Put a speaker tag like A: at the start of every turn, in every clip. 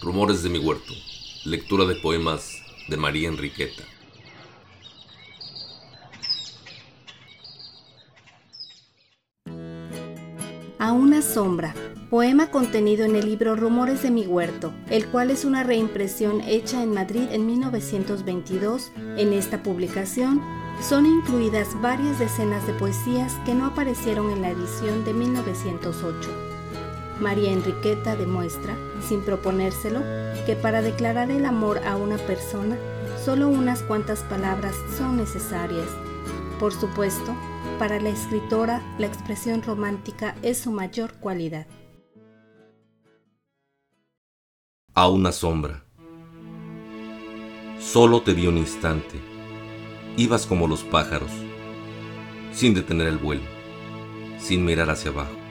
A: Rumores de mi huerto. Lectura de poemas de María Enriqueta.
B: A una sombra. Poema contenido en el libro Rumores de mi huerto, el cual es una reimpresión hecha en Madrid en 1922. En esta publicación son incluidas varias decenas de poesías que no aparecieron en la edición de 1908. María Enriqueta demuestra, sin proponérselo, que para declarar el amor a una persona, solo unas cuantas palabras son necesarias. Por supuesto, para la escritora, la expresión romántica es su mayor cualidad.
A: A una sombra. Solo te vi un instante. Ibas como los pájaros, sin detener el vuelo, sin mirar hacia abajo.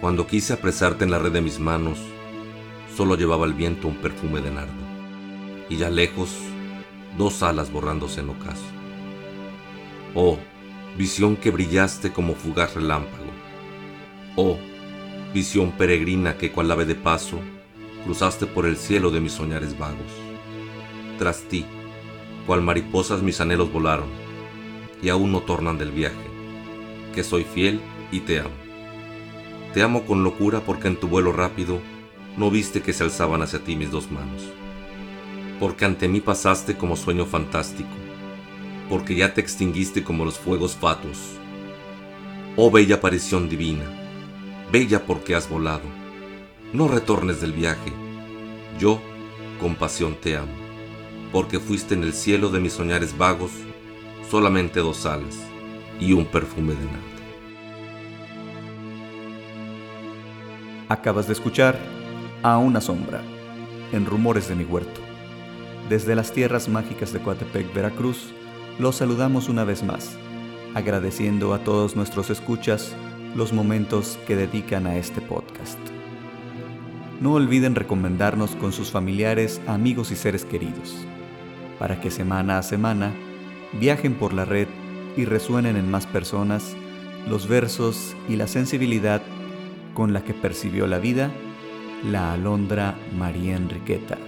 A: Cuando quise apresarte en la red de mis manos, solo llevaba el viento un perfume de nardo, y ya lejos, dos alas borrándose en ocaso. Oh, visión que brillaste como fugaz relámpago. Oh, visión peregrina que cual ave de paso cruzaste por el cielo de mis soñares vagos. Tras ti, cual mariposas mis anhelos volaron, y aún no tornan del viaje, que soy fiel y te amo. Te amo con locura porque en tu vuelo rápido no viste que se alzaban hacia ti mis dos manos. Porque ante mí pasaste como sueño fantástico. Porque ya te extinguiste como los fuegos fatuos. Oh bella aparición divina, bella porque has volado. No retornes del viaje. Yo, con pasión te amo. Porque fuiste en el cielo de mis soñares vagos solamente dos alas y un perfume de nada.
C: Acabas de escuchar A una sombra, en Rumores de mi huerto. Desde las tierras mágicas de Coatepec, Veracruz, los saludamos una vez más, agradeciendo a todos nuestros escuchas los momentos que dedican a este podcast. No olviden recomendarnos con sus familiares, amigos y seres queridos, para que semana a semana viajen por la red y resuenen en más personas los versos y la sensibilidad con la que percibió la vida la alondra María Enriqueta.